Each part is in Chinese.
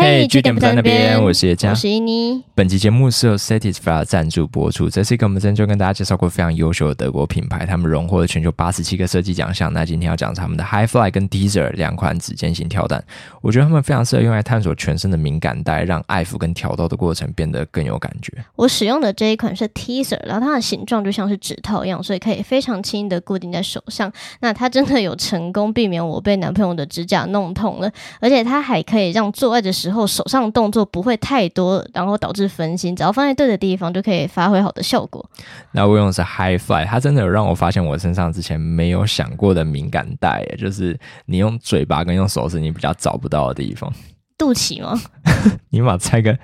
嘿，据点不在那边，我是叶佳，我是伊妮。本期节目是由 Satisfy 赞助播出。这是一个我们之前就跟大家介绍过非常优秀的德国品牌，他们荣获了全球八十七个设计奖项。那今天要讲他们的 High Fly 跟 Teaser 两款指尖型跳蛋，我觉得他们非常适合用来探索全身的敏感带，让爱抚跟挑逗的过程变得更有感觉。我使用的这一款是 Teaser，然后它的形状就像是指套一样，所以可以非常轻易的固定在手上。那它真的有成功避免我被男朋友的指甲弄痛了，而且它还可以让做爱的时候手上动作不会太多，然后导致分心，只要放在对的地方就可以发挥好的效果。那我用的是 High Fly，它真的有让我发现我身上之前没有想过的敏感带，就是你用嘴巴跟用手是你比较找不到的地方。肚脐吗？你把猜个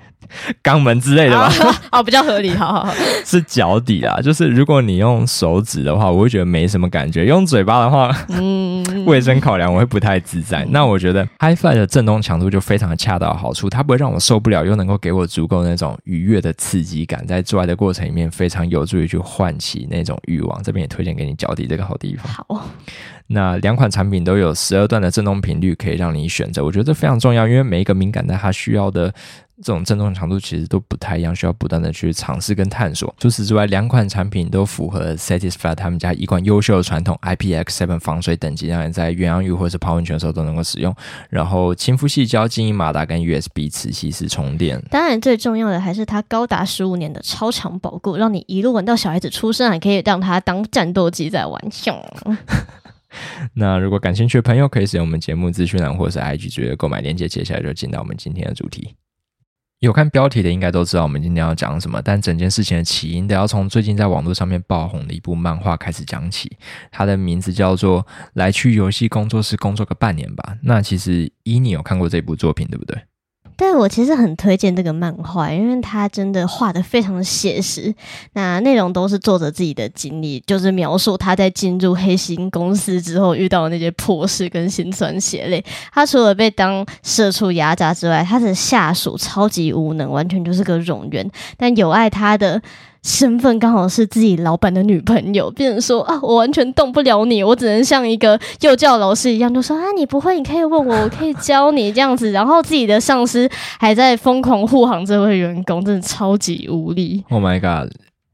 肛门之类的吧。哦，比较合理。好好好，是脚底啊。就是如果你用手指的话，我会觉得没什么感觉；用嘴巴的话，嗯，卫生考量我会不太自在。那我觉得 HiFi 的震动强度就非常的恰到好处，它不会让我受不了，又能够给我足够那种愉悦的刺激感，在做爱的过程里面非常有助于去唤起那种欲望。这边也推荐给你脚底这个好地方。好。那两款产品都有十二段的震动频率可以让你选择，我觉得这非常重要，因为每一个敏感带它需要的这种振动强度其实都不太一样，需要不断的去尝试跟探索。除此之外，两款产品都符合 Satisfy 他们家一贯优秀的传统 IPX7 防水等级，让你在鸳鸯浴或者是泡温泉的时候都能够使用。然后亲肤细胶、静音马达跟 USB 磁吸式充电。当然，最重要的还是它高达十五年的超长保固，让你一路玩到小孩子出生，还可以让它当战斗机在玩。那如果感兴趣的朋友，可以使用我们节目资讯栏或是 IG 直接购买链接。接下来就进到我们今天的主题。有看标题的应该都知道我们今天要讲什么，但整件事情的起因得要从最近在网络上面爆红的一部漫画开始讲起。它的名字叫做《来去游戏工作室工作个半年吧》。那其实伊你有看过这部作品对不对？对，我其实很推荐这个漫画，因为它真的画的非常的写实。那内容都是作者自己的经历，就是描述他在进入黑心公司之后遇到的那些破事跟心酸血泪。他除了被当社畜压榨之外，他的下属超级无能，完全就是个冗员。但有爱他的。身份刚好是自己老板的女朋友，变成说啊，我完全动不了你，我只能像一个幼教老师一样，就说啊，你不会，你可以问我，我可以教你这样子。然后自己的上司还在疯狂护航这位员工，真的超级无力。Oh my god，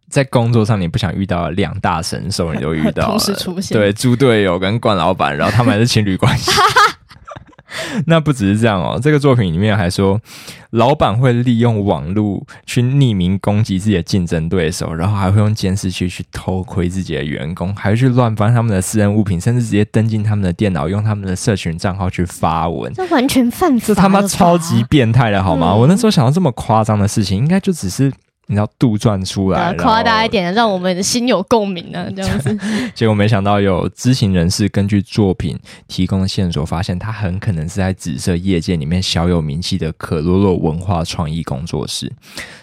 在工作上你不想遇到两大神兽，你都遇到同时出现，对，猪队友跟冠老板，然后他们还是情侣关系。那不只是这样哦，这个作品里面还说，老板会利用网络去匿名攻击自己的竞争对手，然后还会用监视器去偷窥自己的员工，还会去乱翻他们的私人物品，甚至直接登进他们的电脑，用他们的社群账号去发文。这完全犯法，这他妈超级变态的好吗？我那时候想到这么夸张的事情，应该就只是。你要杜撰出来，夸大一点，让我们的心有共鸣呢，这样子。结果没想到有知情人士根据作品提供的线索，发现他很可能是在紫色业界里面小有名气的可洛洛文化创意工作室。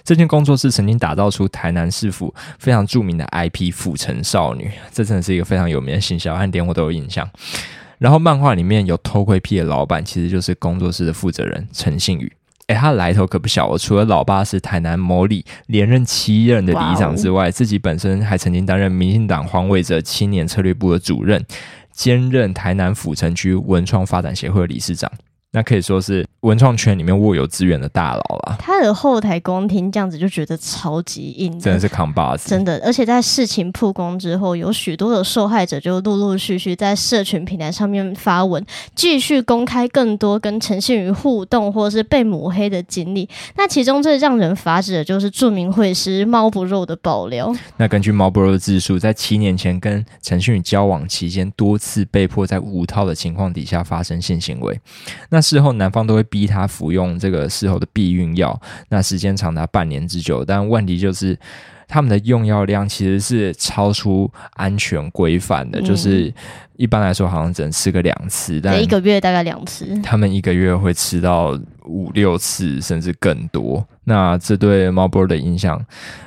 这间工作室曾经打造出台南市府非常著名的 IP《府城少女》，这真的是一个非常有名的形象，和点我都有印象。然后漫画里面有偷窥癖的老板，其实就是工作室的负责人陈信宇。哎，他来头可不小哦！除了老爸是台南某里连任七任的理事长之外，自己本身还曾经担任民进党黄伟哲青年策略部的主任，兼任台南府城区文创发展协会的理事长。那可以说是文创圈里面握有资源的大佬了。他的后台光听这样子就觉得超级硬，真的是扛把子。真的，而且在事情曝光之后，有许多的受害者就陆陆续续在社群平台上面发文，继续公开更多跟陈信宇互动或者是被抹黑的经历。那其中最让人发指的就是著名会师猫不肉的爆料。那根据猫不肉的自述，在七年前跟陈信宇交往期间，多次被迫在无套的情况底下发生性行为。那那事后，男方都会逼他服用这个事后的避孕药，那时间长达半年之久。但问题就是，他们的用药量其实是超出安全规范的，就是一般来说好像只能吃个两次，但一个月大概两次。他们一个月会吃到五六次，甚至更多。那这对猫波的影响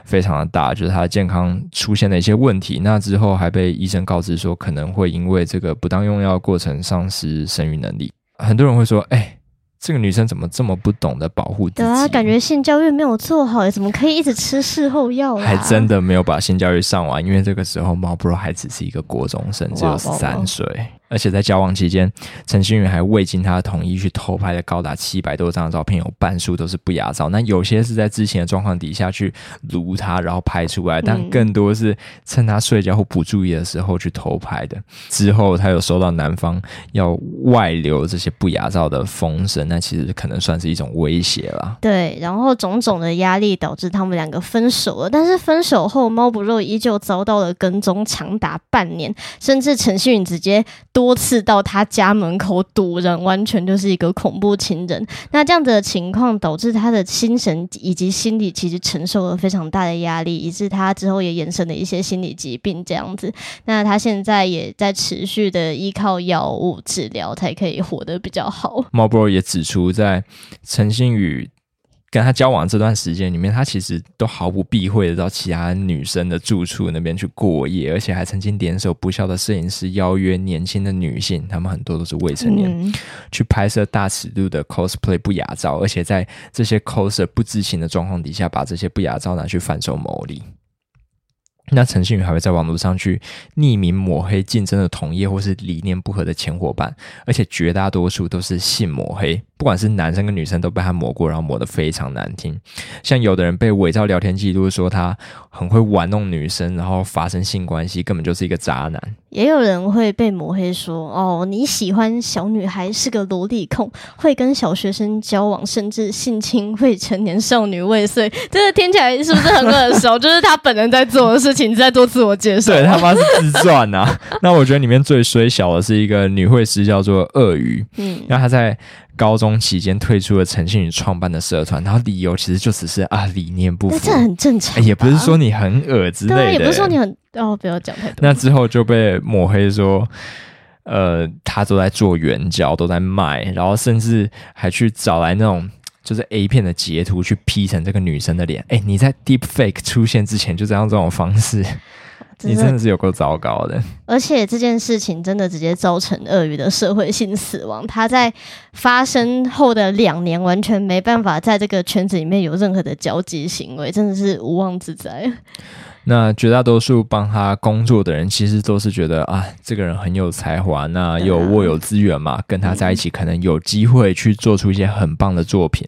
非常的大，就是它的健康出现了一些问题。那之后还被医生告知说，可能会因为这个不当用药过程丧失生育能力。很多人会说：“哎，这个女生怎么这么不懂得保护自己？”对啊，感觉性教育没有做好，怎么可以一直吃事后药？还真的没有把性教育上完，因为这个时候猫 bro 还只是一个国中生，只有十三岁。而且在交往期间，陈星宇还未经他的同意去偷拍了高达七百多张的照片，有半数都是不雅照。那有些是在之前的状况底下去撸他，然后拍出来，但更多是趁他睡觉或不注意的时候去偷拍的。之后他有收到男方要外流这些不雅照的风声，那其实可能算是一种威胁了。对，然后种种的压力导致他们两个分手了。但是分手后，猫不肉依旧遭到了跟踪长达半年，甚至陈星宇直接。多次到他家门口堵人，完全就是一个恐怖情人。那这样子的情况导致他的心神以及心理其实承受了非常大的压力，以致他之后也衍生了一些心理疾病这样子。那他现在也在持续的依靠药物治疗，才可以活得比较好。毛博也指出，在陈星宇。跟他交往这段时间里面，他其实都毫不避讳的到其他女生的住处那边去过夜，而且还曾经联手不肖的摄影师邀约年轻的女性，他们很多都是未成年，去拍摄大尺度的 cosplay 不雅照，而且在这些 coser 不知情的状况底下，把这些不雅照拿去贩售牟利。那陈信宇还会在网络上去匿名抹黑竞争的同业或是理念不合的前伙伴，而且绝大多数都是性抹黑。不管是男生跟女生都被他抹过，然后抹得非常难听。像有的人被伪造聊天记录，说他很会玩弄女生，然后发生性关系，根本就是一个渣男。也有人会被抹黑说：“哦，你喜欢小女孩，是个萝莉控，会跟小学生交往，甚至性侵未成年少女未遂。”这个听起来是不是很耳熟？就是他本人在做的事情，在做自我介绍。对他妈是自传啊！那我觉得里面最衰小的是一个女会师，叫做鳄鱼。嗯，那他在。高中期间退出了陈信宇创办的社团，然后理由其实就只是啊理念不符，这很正常，也不是说你很恶之类的，也不是说你很哦，不要讲太多。那之后就被抹黑说，呃，他都在做援交，都在卖，然后甚至还去找来那种就是 A 片的截图去 P 成这个女生的脸。哎，你在 Deep Fake 出现之前就这样这种方式。你真的是有够糟糕的，而且这件事情真的直接造成鳄鱼的社会性死亡。他在发生后的两年，完全没办法在这个圈子里面有任何的交际行为，真的是无妄之灾。那绝大多数帮他工作的人，其实都是觉得啊，这个人很有才华，那有握有资源嘛，跟他在一起可能有机会去做出一些很棒的作品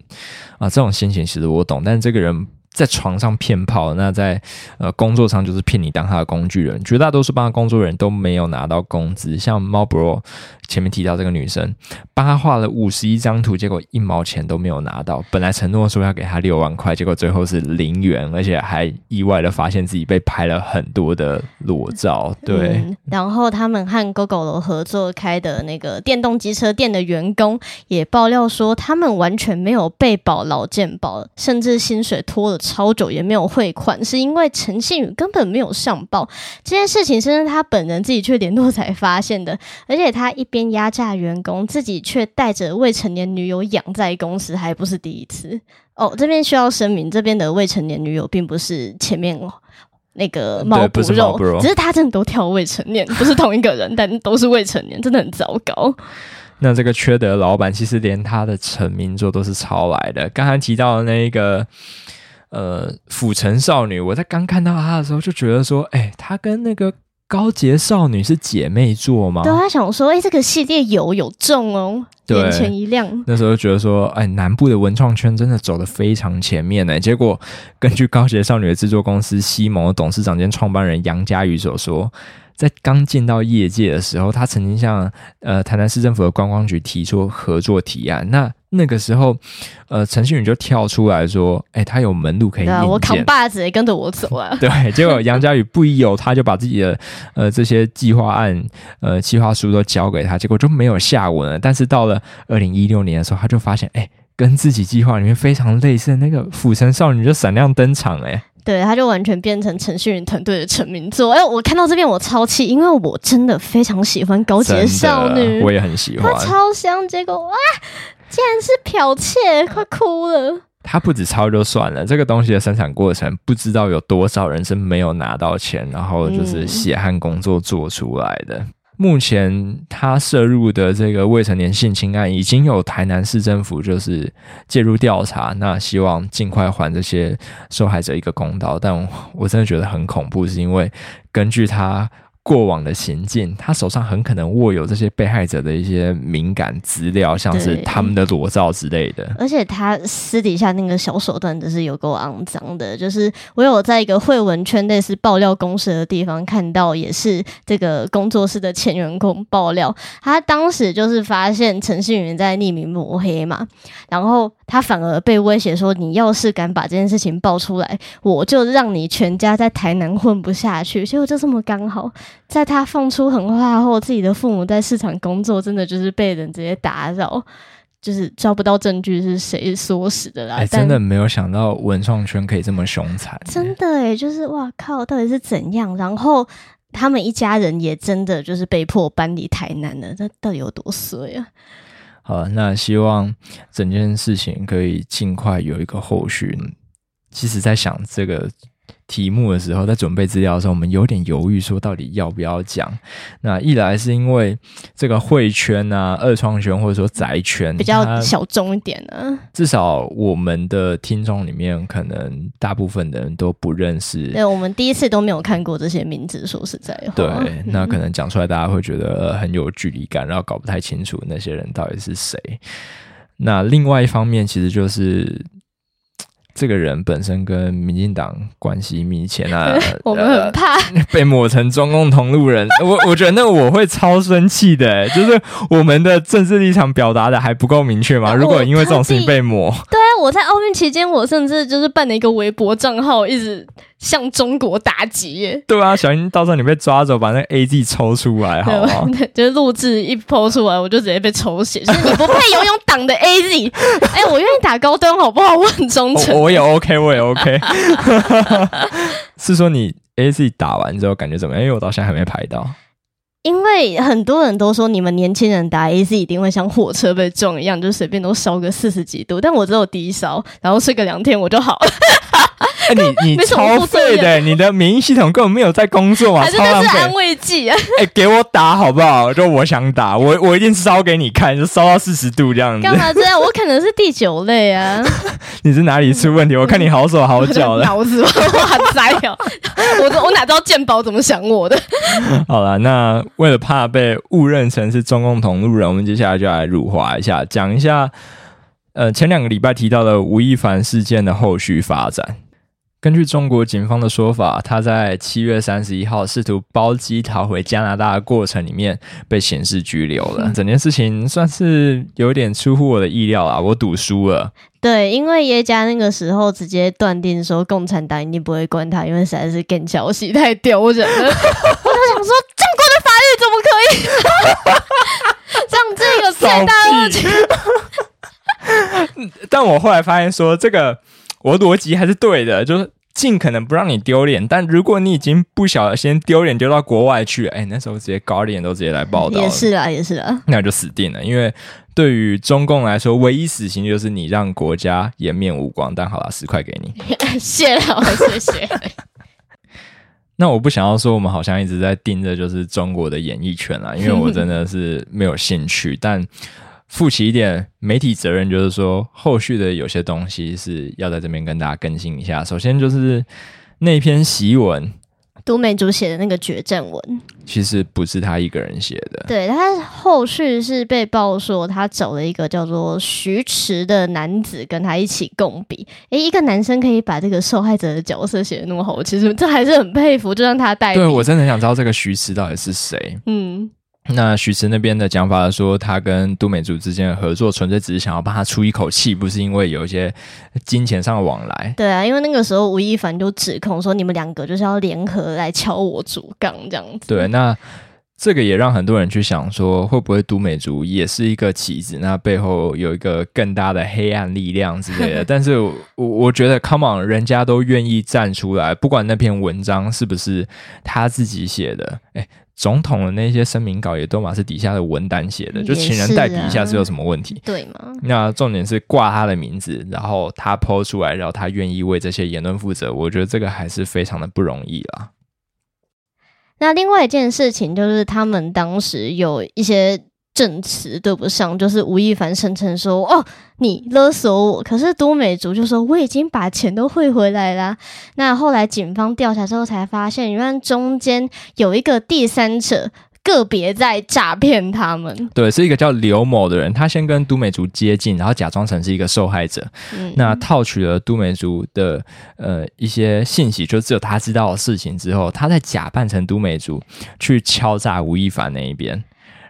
啊。这种心情其实我懂，但这个人。在床上骗炮，那在呃工作上就是骗你当他的工具人。绝大多数帮他工作人都没有拿到工资，像猫 bro 前面提到这个女生，帮他画了五十一张图，结果一毛钱都没有拿到。本来承诺说要给他六万块，结果最后是零元，而且还意外的发现自己被拍了很多的裸照。对，然后他们和 GoGo 楼合作开的那个电动机车店的员工也爆料说，他们完全没有被保劳健保，甚至薪水拖了。超久也没有汇款，是因为陈信宇根本没有上报这件事情，是他本人自己去联络才发现的。而且他一边压榨员工，自己却带着未成年女友养在公司，还不是第一次。哦，这边需要声明，这边的未成年女友并不是前面那个猫不肉，只是他真的都跳未成年，不是同一个人，但都是未成年，真的很糟糕。那这个缺德老板其实连他的成名作都是抄来的。刚才提到的那个。呃，府城少女，我在刚看到她的时候就觉得说，哎，她跟那个高洁少女是姐妹座吗？对，他想说，哎，这个系列有有中哦，眼前一亮。那时候觉得说，哎，南部的文创圈真的走的非常前面呢。结果，根据高洁少女的制作公司西蒙董事长兼创办人杨佳宇所说。在刚进到业界的时候，他曾经向呃台南市政府的观光局提出合作提案。那那个时候，呃陈信宇就跳出来说：“哎，他有门路可以引我扛把子也跟着我走啊。”对，结果杨佳宇不一有，他就把自己的呃这些计划案、呃计划书都交给他，结果就没有下文了。但是到了二零一六年的时候，他就发现，哎，跟自己计划里面非常类似的那个釜城少女就闪亮登场，哎。对，他就完全变成程序员团队的成名作。哎，我看到这边我超气，因为我真的非常喜欢高洁少女，我也很喜欢，超香。结果哇，竟然是剽窃，快哭了。他不止抄就算了，这个东西的生产过程，不知道有多少人是没有拿到钱，然后就是血汗工作做出来的。目前他涉入的这个未成年性侵案，已经有台南市政府就是介入调查，那希望尽快还这些受害者一个公道。但我真的觉得很恐怖，是因为根据他过往的行径，他手上很可能握有这些被害者的一些敏感资料，像是他们的裸照之类的。而且他私底下那个小手段真是有够肮脏的，就是我有在一个会文圈类似爆料公司的地方看到，也是这个工作室的前员工爆料，他当时就是发现陈信云在匿名抹黑嘛，然后他反而被威胁说，你要是敢把这件事情爆出来，我就让你全家在台南混不下去。结果就这么刚好，在他放出狠话后，自己的父母在市场工作，真的就是被人直接打扰。就是抓不到证据是谁唆使的啦，哎，但真的没有想到文创圈可以这么凶残。真的哎，就是哇靠，到底是怎样？然后他们一家人也真的就是被迫搬离台南了，那到底有多衰啊？好，那希望整件事情可以尽快有一个后续。其实，在想这个题目的时候，在准备资料的时候，我们有点犹豫，说到底要不要讲。那一来是因为这个会圈啊、二创圈或者说宅圈比较小众一点啊。至少我们的听众里面，可能大部分的人都不认识。对，我们第一次都没有看过这些名字，说实在话，对，嗯那可能讲出来，大家会觉得呃很有距离感，然后搞不太清楚那些人到底是谁。那另外一方面，其实就是这个人本身跟民进党关系密切，那 我们呃很怕。被抹成中共同路人，我我觉得那我会超生气的、欸就是我们的政治立场表达的还不够明确吗？如果因为这种事情被抹，对啊，我在奥运期间，我甚至就是办了一个微博账号，一直向中国打击耶。对啊，小心到时候你被抓走，把那个 A G 抽出来，好不好？就是录制一抛出来，我就直接被抽血，就是你不配拥有党的 AZ。哎、我愿意打高端好不好？我很忠诚。我我也 OK，我也 OK。是说你 A Z 打完之后感觉怎么样？因为我到现在还没排到。因为很多人都说你们年轻人打 AZ 一定会像火车被撞一样，就随便都烧个四十几度，但我只有低烧，然后睡个两天我就好了。哎、你你超废的，你的免疫系统根本没有在工作啊，还是那是安。慰剂啊？哎、给我打好不好？就我想打，我我一定烧给你看，就烧到四十度这样子干。嘛这样？我可能是第九类啊，你是哪里出问题？我看你好手好脚的。脑子哇塞哦！我我哪知道健保怎么想我的？好了，那为了怕被误认成是中共同路人，我们接下来就来辱华一下，讲一下呃前两个礼拜提到的吴亦凡事件的后续发展。根据中国警方的说法，他在七月三十一号试图包机逃回加拿大的过程里面被刑事拘留了。整件事情算是有点出乎我的意料啊，我赌输了。对，因为耶加那个时候直接断定说共产党一定不会关他，因为实在是更消息太丢人了。我就想说，中国的法律怎么可以 让这个罪大恶极？但我后来发现说，这个我逻辑还是对的，就是尽可能不让你丢脸。但如果你已经不小心丢脸丢到国外去了，哎，那时候直接高脸都直接来报道，也是啊，也是啊。那就死定了。因为对于中共来说，唯一死刑就是你让国家颜面无光。但好了，十块给你。谢了，谢谢。那我不想要说我们好像一直在盯着就是中国的演艺圈啦，因为我真的是没有兴趣。但负起一点媒体责任，就是说后续的有些东西是要在这边跟大家更新一下。首先就是那篇檄文，都美竹写的那个决战文，其实不是他一个人写的，对他后续是被曝说他找了一个叫做徐迟的男子跟他一起共笔。诶，一个男生可以把这个受害者的角色写的那么好，其实这还是很佩服，就让他代笔。对我真的很想知道这个徐迟到底是谁。嗯，那许慈那边的讲法说，他跟都美竹之间的合作，纯粹只是想要帮他出一口气，不是因为有一些金钱上的往来。对啊，因为那个时候吴亦凡就指控说你们两个就是要联合来敲我主杠这样子。对，那这个也让很多人去想说，会不会都美竹也是一个棋子？那背后有一个更大的黑暗力量之类的。但是我我觉得，Come on，人家都愿意站出来，不管那篇文章是不是他自己写的，哎。总统的那些声明稿也都嘛是底下的文单写的，就请人代笔一下是有什么问题？对吗？那重点是挂他的名字，然后他抛出来，然后他愿意为这些言论负责，我觉得这个还是非常的不容易啦。那另外一件事情就是，他们当时有一些证词对不上，就是吴亦凡声称说：“哦，你勒索我。”可是都美竹就说：“我已经把钱都汇回来啦。”那后来警方调查之后才发现，原来中间有一个第三者。个别在诈骗他们，对，是一个叫刘某的人，他先跟都美竹接近，然后假装成是一个受害者，那套取了都美竹的呃一些信息，就只有他知道的事情之后，他再假扮成都美竹去敲诈吴亦凡那一边，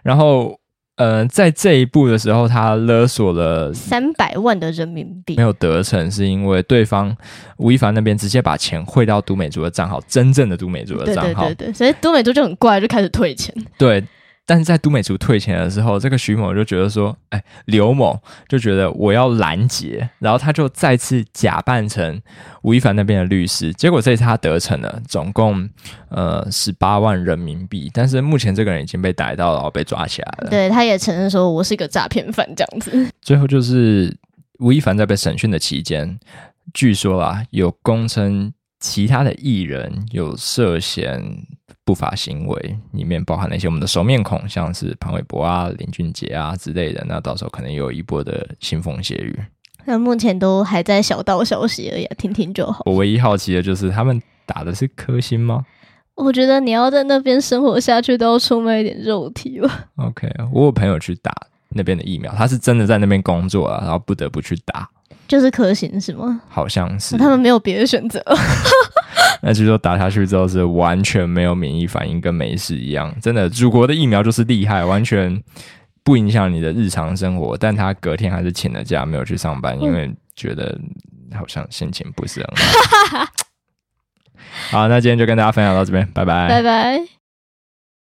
然后。呃，在这一步的时候，他勒索了三百万的人民币，没有得逞，是因为对方吴亦凡那边直接把钱汇到都美竹的账号，真正的都美竹的账号，对对对，所以都美竹就很怪，就开始退钱。对。但是在都美竹退钱的时候，这个徐某就觉得说：“哎，刘某就觉得我要拦截，然后他就再次假扮成吴亦凡那边的律师。结果这次他得逞了，总共呃十八万人民币。但是目前这个人已经被逮到了，被抓起来了。对，他也承认说我是一个诈骗犯这样子。最后就是吴亦凡在被审讯的期间，据说啊有供称其他的艺人有涉嫌。”不法行为里面包含那些我们的熟面孔，像是潘玮柏啊、林俊杰啊之类的，那到时候可能有一波的腥风血雨。那目前都还在小道消息而已，听听就好。我唯一好奇的就是他们打的是科兴吗？我觉得你要在那边生活下去，都要出卖一点肉体吧。OK，我有朋友去打那边的疫苗，他是真的在那边工作啊，然后不得不去打。就是科兴是吗？好像是。他们没有别的选择。那据说打下去之后是完全没有免疫反应，跟没事一样。真的，祖国的疫苗就是厉害，完全不影响你的日常生活。但他隔天还是请了假，没有去上班，因为觉得好像心情不是很好。好，那今天就跟大家分享到这边，拜拜，拜拜。